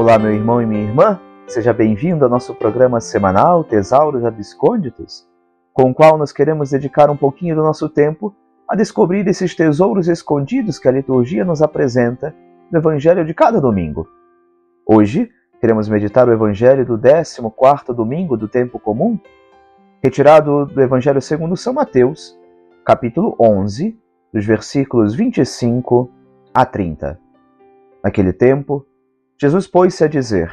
Olá, meu irmão e minha irmã, seja bem-vindo ao nosso programa semanal Tesauros Abscônditos, com o qual nós queremos dedicar um pouquinho do nosso tempo a descobrir esses tesouros escondidos que a liturgia nos apresenta no Evangelho de cada domingo. Hoje, queremos meditar o Evangelho do 14 domingo do tempo comum, retirado do Evangelho segundo São Mateus, capítulo 11, dos versículos 25 a 30. Naquele tempo, Jesus pôs-se a dizer: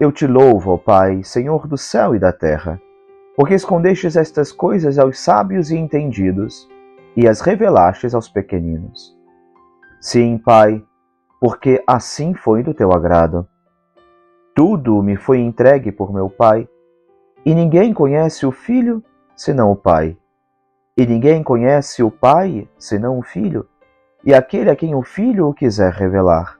Eu te louvo, ó Pai, Senhor do céu e da terra, porque escondestes estas coisas aos sábios e entendidos e as revelastes aos pequeninos. Sim, Pai, porque assim foi do teu agrado. Tudo me foi entregue por meu Pai, e ninguém conhece o Filho senão o Pai. E ninguém conhece o Pai senão o Filho, e aquele a quem o Filho o quiser revelar.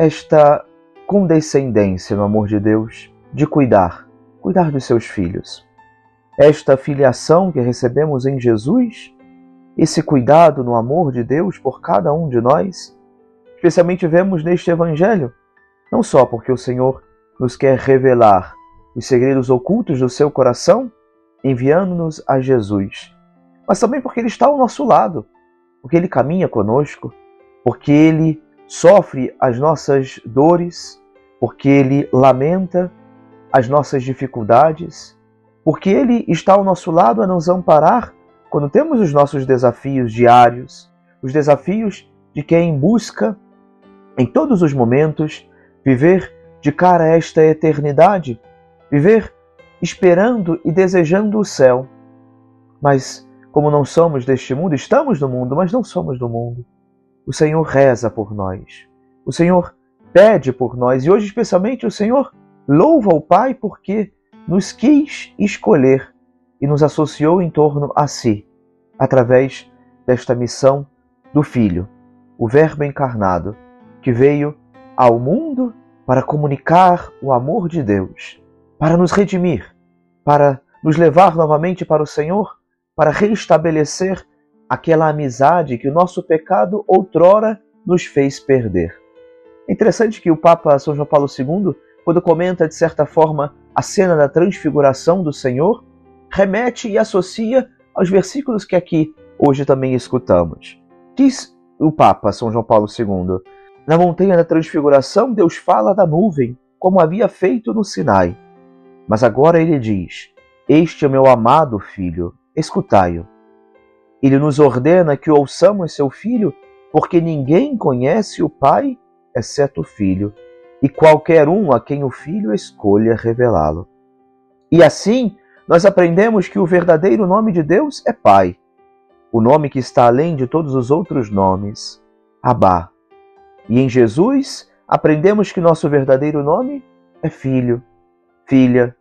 esta condescendência no amor de Deus de cuidar, cuidar dos seus filhos. Esta filiação que recebemos em Jesus, esse cuidado no amor de Deus por cada um de nós, especialmente vemos neste Evangelho, não só porque o Senhor nos quer revelar os segredos ocultos do seu coração, enviando-nos a Jesus, mas também porque Ele está ao nosso lado, porque Ele caminha conosco, porque Ele sofre as nossas dores, porque Ele lamenta as nossas dificuldades, porque Ele está ao nosso lado a nos amparar quando temos os nossos desafios diários, os desafios de quem busca, em todos os momentos, viver de cara a esta eternidade, viver esperando e desejando o céu. Mas, como não somos deste mundo, estamos no mundo, mas não somos do mundo. O Senhor reza por nós. O Senhor pede por nós. E hoje, especialmente, o Senhor louva o Pai porque nos quis escolher e nos associou em torno a si, através desta missão do Filho, o Verbo encarnado, que veio ao mundo para comunicar o amor de Deus, para nos redimir, para nos levar novamente para o Senhor, para restabelecer aquela amizade que o nosso pecado outrora nos fez perder. É interessante que o Papa São João Paulo II, quando comenta de certa forma a cena da transfiguração do Senhor, remete e associa aos versículos que aqui hoje também escutamos. Diz o Papa São João Paulo II: Na montanha da transfiguração, Deus fala da nuvem, como havia feito no Sinai. Mas agora ele diz: Este é meu amado filho, escutai-o. Ele nos ordena que ouçamos seu filho, porque ninguém conhece o Pai exceto o Filho, e qualquer um a quem o Filho escolha revelá-lo. E assim, nós aprendemos que o verdadeiro nome de Deus é Pai, o nome que está além de todos os outros nomes, Abá. E em Jesus, aprendemos que nosso verdadeiro nome é Filho, Filha.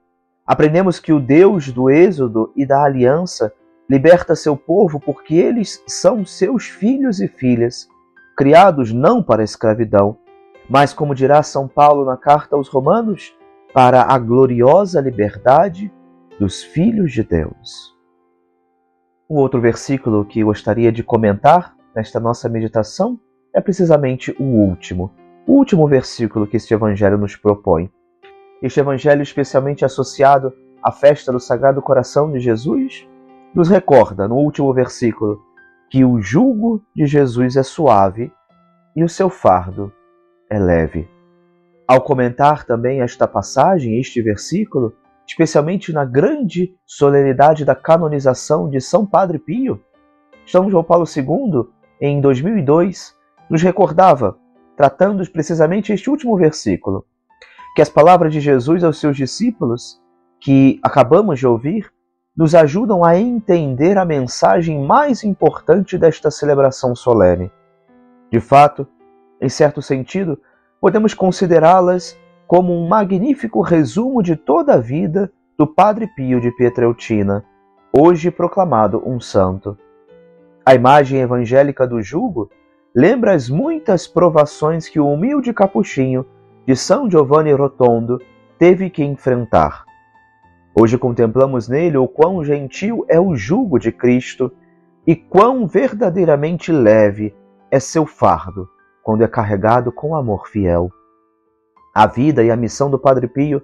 Aprendemos que o Deus do Êxodo e da Aliança liberta seu povo porque eles são seus filhos e filhas, criados não para a escravidão, mas, como dirá São Paulo na carta aos Romanos, para a gloriosa liberdade dos filhos de Deus. Um outro versículo que gostaria de comentar nesta nossa meditação é precisamente o último, o último versículo que este evangelho nos propõe. Este evangelho, especialmente associado à festa do Sagrado Coração de Jesus, nos recorda, no último versículo, que o jugo de Jesus é suave e o seu fardo é leve. Ao comentar também esta passagem, este versículo, especialmente na grande solenidade da canonização de São Padre Pio, São João Paulo II, em 2002, nos recordava, tratando precisamente este último versículo, que as palavras de Jesus aos seus discípulos, que acabamos de ouvir, nos ajudam a entender a mensagem mais importante desta celebração solene. De fato, em certo sentido, podemos considerá-las como um magnífico resumo de toda a vida do Padre Pio de Pietreutina, hoje proclamado um santo. A imagem evangélica do jugo lembra as muitas provações que o humilde capuchinho de São Giovanni Rotondo teve que enfrentar. Hoje contemplamos nele o quão gentil é o jugo de Cristo e quão verdadeiramente leve é seu fardo quando é carregado com amor fiel. A vida e a missão do Padre Pio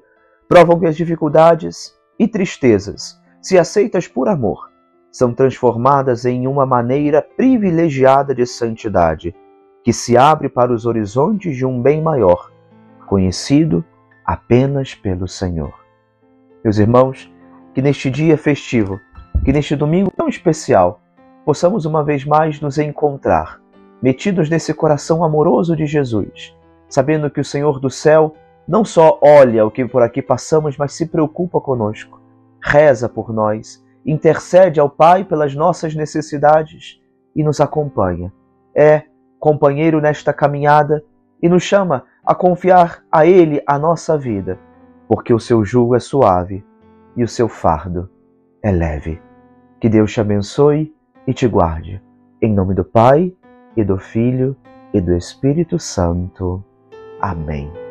provam que as dificuldades e tristezas, se aceitas por amor, são transformadas em uma maneira privilegiada de santidade, que se abre para os horizontes de um bem maior, conhecido apenas pelo Senhor. Meus irmãos, que neste dia festivo, que neste domingo tão especial, possamos uma vez mais nos encontrar, metidos nesse coração amoroso de Jesus, sabendo que o Senhor do céu não só olha o que por aqui passamos, mas se preocupa conosco, reza por nós, intercede ao Pai pelas nossas necessidades e nos acompanha. É companheiro nesta caminhada e nos chama a confiar a Ele a nossa vida, porque o seu jugo é suave e o seu fardo é leve. Que Deus te abençoe e te guarde. Em nome do Pai, e do Filho, e do Espírito Santo. Amém.